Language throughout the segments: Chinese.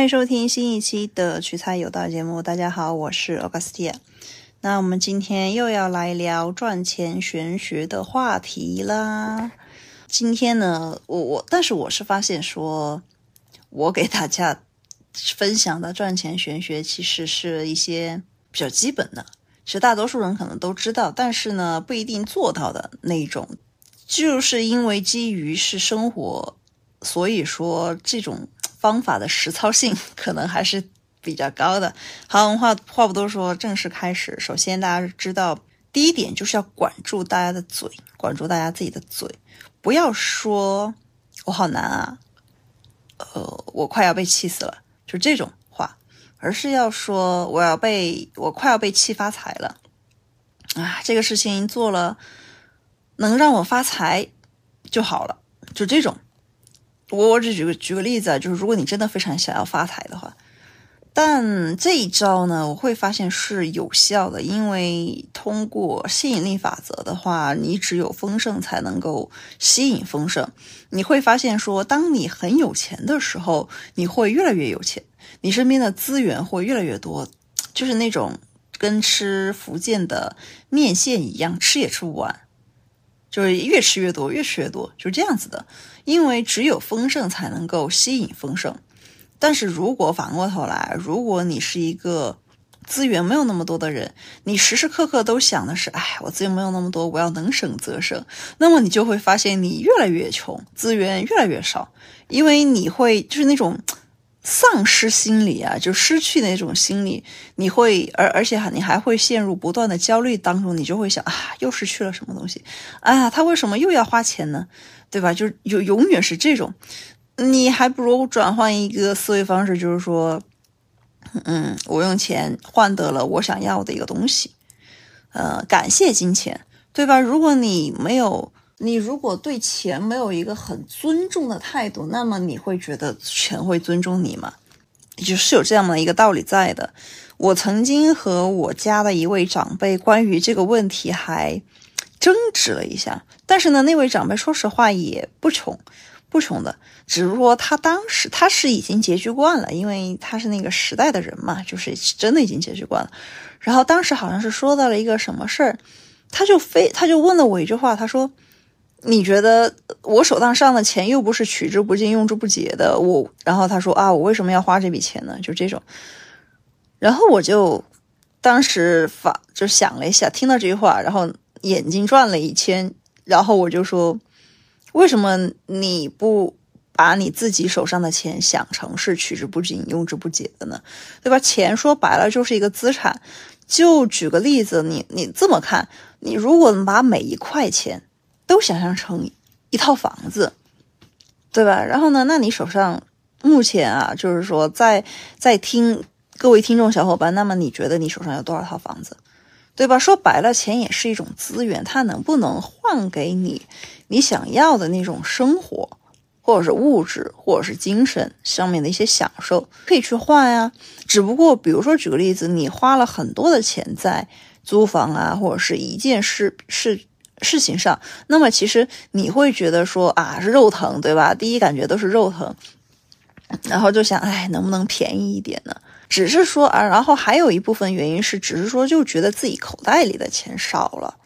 欢迎收听新一期的取材有道节目。大家好，我是 Augustia。那我们今天又要来聊赚钱玄学的话题啦。今天呢，我我，但是我是发现说，我给大家分享的赚钱玄学，其实是一些比较基本的，其实大多数人可能都知道，但是呢，不一定做到的那种。就是因为基于是生活，所以说这种方法的实操性可能还是比较高的。好，我们话话不多说，正式开始。首先，大家知道第一点就是要管住大家的嘴，管住大家自己的嘴，不要说“我好难啊”，呃，我快要被气死了，就这种话，而是要说“我要被我快要被气发财了”，啊，这个事情做了。能让我发财就好了，就这种。我我只举个举个例子啊，就是如果你真的非常想要发财的话，但这一招呢，我会发现是有效的，因为通过吸引力法则的话，你只有丰盛才能够吸引丰盛。你会发现说，当你很有钱的时候，你会越来越有钱，你身边的资源会越来越多，就是那种跟吃福建的面线一样，吃也吃不完。就是越吃越多，越吃越多，就是这样子的。因为只有丰盛才能够吸引丰盛。但是如果反过头来，如果你是一个资源没有那么多的人，你时时刻刻都想的是，哎，我资源没有那么多，我要能省则省。那么你就会发现你越来越穷，资源越来越少，因为你会就是那种。丧失心理啊，就失去那种心理，你会而而且你还会陷入不断的焦虑当中，你就会想啊，又失去了什么东西，啊，他为什么又要花钱呢？对吧？就有永远是这种，你还不如转换一个思维方式，就是说，嗯，我用钱换得了我想要的一个东西，呃，感谢金钱，对吧？如果你没有。你如果对钱没有一个很尊重的态度，那么你会觉得钱会尊重你吗？就是有这样的一个道理在的。我曾经和我家的一位长辈关于这个问题还争执了一下，但是呢，那位长辈说实话也不穷，不穷的，只不过他当时他是已经拮据惯了，因为他是那个时代的人嘛，就是真的已经拮据惯了。然后当时好像是说到了一个什么事儿，他就非他就问了我一句话，他说。你觉得我手上上的钱又不是取之不尽用之不竭的，我然后他说啊，我为什么要花这笔钱呢？就这种，然后我就当时发就想了一下，听到这句话，然后眼睛转了一圈，然后我就说，为什么你不把你自己手上的钱想成是取之不尽用之不竭的呢？对吧？钱说白了就是一个资产，就举个例子，你你这么看，你如果把每一块钱。都想象成一套房子，对吧？然后呢，那你手上目前啊，就是说在在听各位听众小伙伴，那么你觉得你手上有多少套房子，对吧？说白了，钱也是一种资源，它能不能换给你你想要的那种生活，或者是物质，或者是精神上面的一些享受，可以去换呀。只不过，比如说举个例子，你花了很多的钱在租房啊，或者是一件事是。事情上，那么其实你会觉得说啊，是肉疼，对吧？第一感觉都是肉疼，然后就想，哎，能不能便宜一点呢？只是说啊，然后还有一部分原因是，只是说就觉得自己口袋里的钱少了。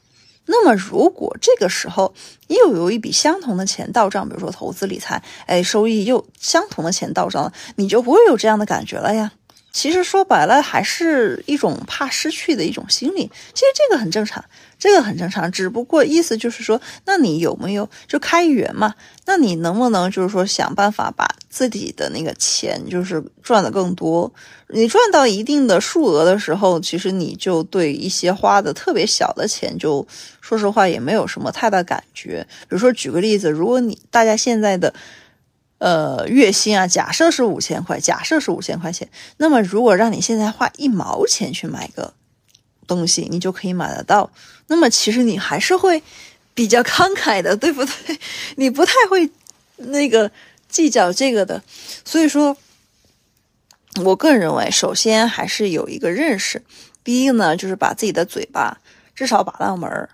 那么如果这个时候又有一笔相同的钱到账，比如说投资理财，哎，收益又相同的钱到账了，你就不会有这样的感觉了呀。其实说白了，还是一种怕失去的一种心理。其实这个很正常。这个很正常，只不过意思就是说，那你有没有就开源嘛？那你能不能就是说想办法把自己的那个钱就是赚的更多？你赚到一定的数额的时候，其实你就对一些花的特别小的钱，就说实话也没有什么太大感觉。比如说举个例子，如果你大家现在的呃月薪啊，假设是五千块，假设是五千块钱，那么如果让你现在花一毛钱去买个。东西你就可以买得到，那么其实你还是会比较慷慨的，对不对？你不太会那个计较这个的。所以说，我个人认为，首先还是有一个认识。第一呢，就是把自己的嘴巴至少把到门儿，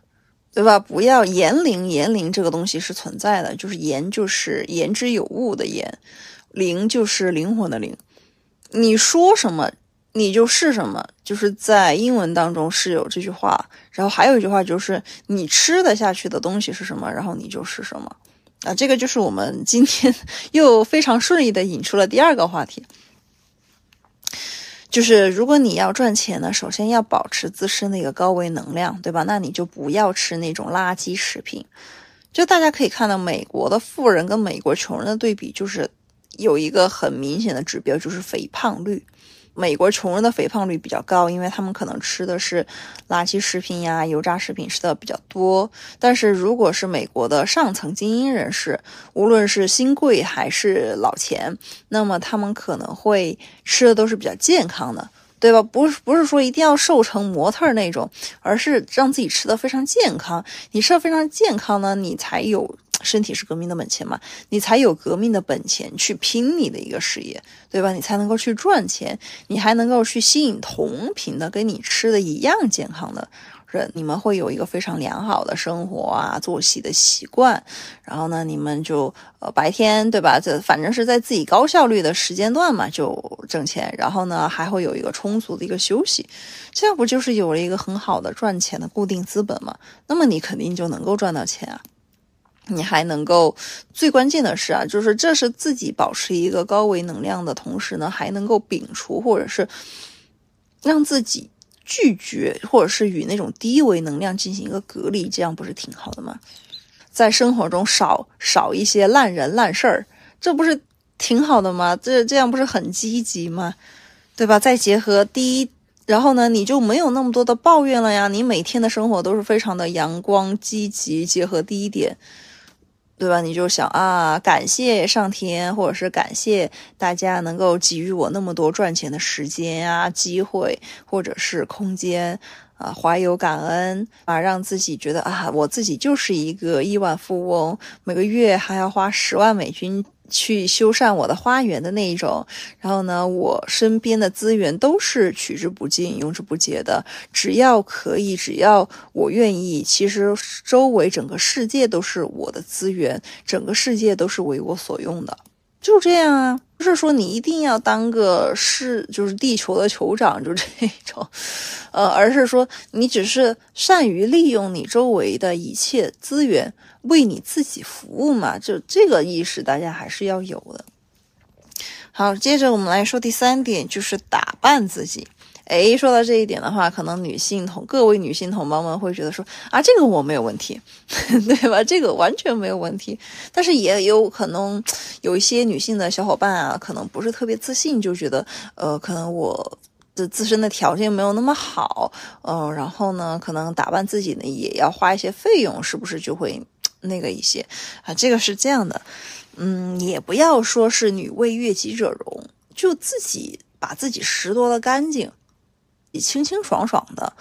对吧？不要言灵，言灵这个东西是存在的，就是言就是言之有物的言，灵就是灵魂的灵。你说什么，你就是什么，就是在英文当中是有这句话。然后还有一句话就是，你吃得下去的东西是什么，然后你就是什么。啊，这个就是我们今天 又非常顺利的引出了第二个话题，就是如果你要赚钱呢，首先要保持自身的一个高维能量，对吧？那你就不要吃那种垃圾食品。就大家可以看到，美国的富人跟美国穷人的对比，就是有一个很明显的指标，就是肥胖率。美国穷人的肥胖率比较高，因为他们可能吃的是垃圾食品呀、油炸食品吃的比较多。但是如果是美国的上层精英人士，无论是新贵还是老钱，那么他们可能会吃的都是比较健康的，对吧？不是不是说一定要瘦成模特那种，而是让自己吃的非常健康。你吃的非常健康呢，你才有。身体是革命的本钱嘛，你才有革命的本钱去拼你的一个事业，对吧？你才能够去赚钱，你还能够去吸引同频的跟你吃的一样健康的人，你们会有一个非常良好的生活啊，作息的习惯。然后呢，你们就呃白天对吧？这反正是在自己高效率的时间段嘛，就挣钱。然后呢，还会有一个充足的一个休息，这样不就是有了一个很好的赚钱的固定资本嘛？那么你肯定就能够赚到钱啊。你还能够，最关键的是啊，就是这是自己保持一个高维能量的同时呢，还能够摒除或者是让自己拒绝，或者是与那种低维能量进行一个隔离，这样不是挺好的吗？在生活中少少一些烂人烂事儿，这不是挺好的吗？这这样不是很积极吗？对吧？再结合第一，然后呢，你就没有那么多的抱怨了呀，你每天的生活都是非常的阳光积极，结合第一点。对吧？你就想啊，感谢上天，或者是感谢大家能够给予我那么多赚钱的时间啊、机会，或者是空间啊，怀有感恩啊，让自己觉得啊，我自己就是一个亿万富翁，每个月还要花十万美金。去修缮我的花园的那一种，然后呢，我身边的资源都是取之不尽、用之不竭的。只要可以，只要我愿意，其实周围整个世界都是我的资源，整个世界都是为我所用的。就这样啊，不是说你一定要当个是就是地球的酋长，就这种，呃，而是说你只是善于利用你周围的一切资源。为你自己服务嘛，就这个意识大家还是要有的。好，接着我们来说第三点，就是打扮自己。哎，说到这一点的话，可能女性同各位女性同胞们会觉得说啊，这个我没有问题，对吧？这个完全没有问题。但是也有可能有一些女性的小伙伴啊，可能不是特别自信，就觉得呃，可能我的自身的条件没有那么好，嗯，然后呢，可能打扮自己呢也要花一些费用，是不是就会？那个一些啊，这个是这样的，嗯，也不要说是女为悦己者容，就自己把自己拾掇的干净，清清爽爽的，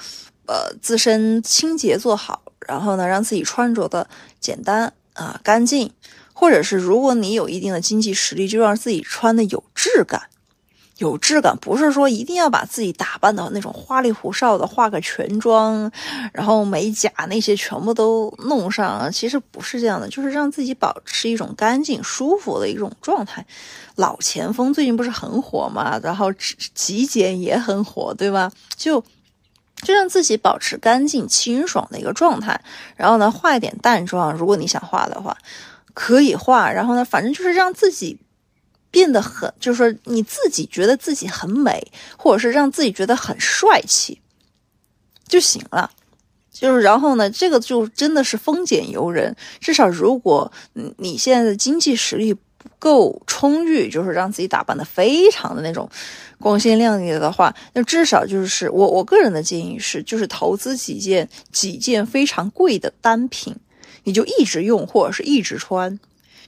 呃，自身清洁做好，然后呢，让自己穿着的简单啊干净，或者是如果你有一定的经济实力，就让自己穿的有质感。有质感，不是说一定要把自己打扮的那种花里胡哨的，化个全妆，然后美甲那些全部都弄上。其实不是这样的，就是让自己保持一种干净、舒服的一种状态。老前锋最近不是很火嘛，然后极简也很火，对吧？就就让自己保持干净、清爽的一个状态。然后呢，化一点淡妆，如果你想化的话，可以化。然后呢，反正就是让自己。变得很，就是说你自己觉得自己很美，或者是让自己觉得很帅气就行了。就是然后呢，这个就真的是丰俭由人。至少如果你现在的经济实力不够充裕，就是让自己打扮的非常的那种光鲜亮丽的话，那至少就是我我个人的建议是，就是投资几件几件非常贵的单品，你就一直用或者是一直穿。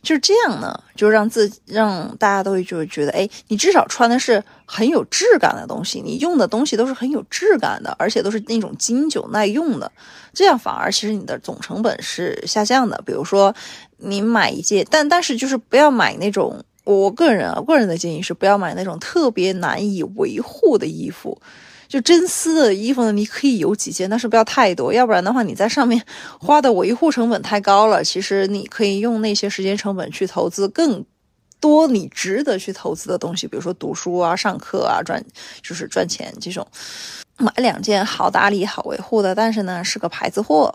就是这样呢，就让自己让大家都就觉得，哎，你至少穿的是很有质感的东西，你用的东西都是很有质感的，而且都是那种经久耐用的，这样反而其实你的总成本是下降的。比如说你买一件，但但是就是不要买那种，我个人啊，个人的建议是不要买那种特别难以维护的衣服。就真丝的衣服呢，你可以有几件，但是不要太多，要不然的话，你在上面花的维护成本太高了。其实你可以用那些时间成本去投资更多你值得去投资的东西，比如说读书啊、上课啊、赚就是赚钱这种，买两件好打理、好维护的，但是呢是个牌子货，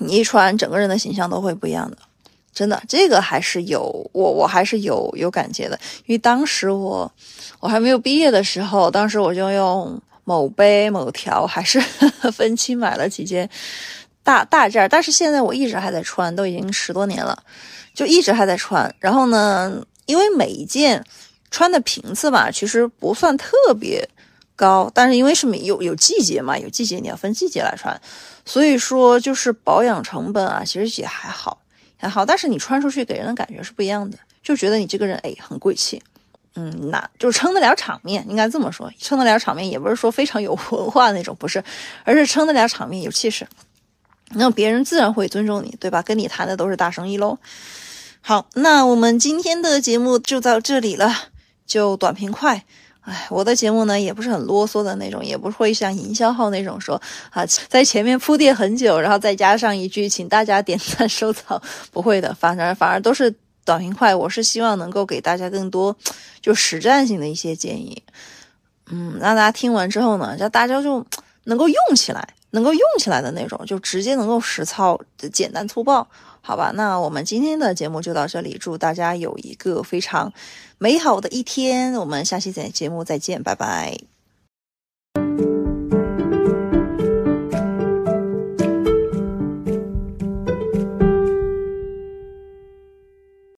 你一穿，整个人的形象都会不一样的。真的，这个还是有我，我还是有有感觉的，因为当时我我还没有毕业的时候，当时我就用某杯某条还是 分期买了几件大大件，但是现在我一直还在穿，都已经十多年了，就一直还在穿。然后呢，因为每一件穿的频次吧，其实不算特别高，但是因为是有有季节嘛，有季节你要分季节来穿，所以说就是保养成本啊，其实也还好。还好，但是你穿出去给人的感觉是不一样的，就觉得你这个人哎很贵气，嗯，那就撑得了场面，应该这么说，撑得了场面也不是说非常有文化那种，不是，而是撑得了场面，有气势，那别人自然会尊重你，对吧？跟你谈的都是大生意喽。好，那我们今天的节目就到这里了，就短平快。哎，我的节目呢也不是很啰嗦的那种，也不会像营销号那种说啊，在前面铺垫很久，然后再加上一句请大家点赞收藏，不会的，反而反而都是短平快。我是希望能够给大家更多就实战性的一些建议，嗯，让大家听完之后呢，让大家就能够用起来，能够用起来的那种，就直接能够实操，简单粗暴。好吧，那我们今天的节目就到这里，祝大家有一个非常美好的一天，我们下期节节目再见，拜拜。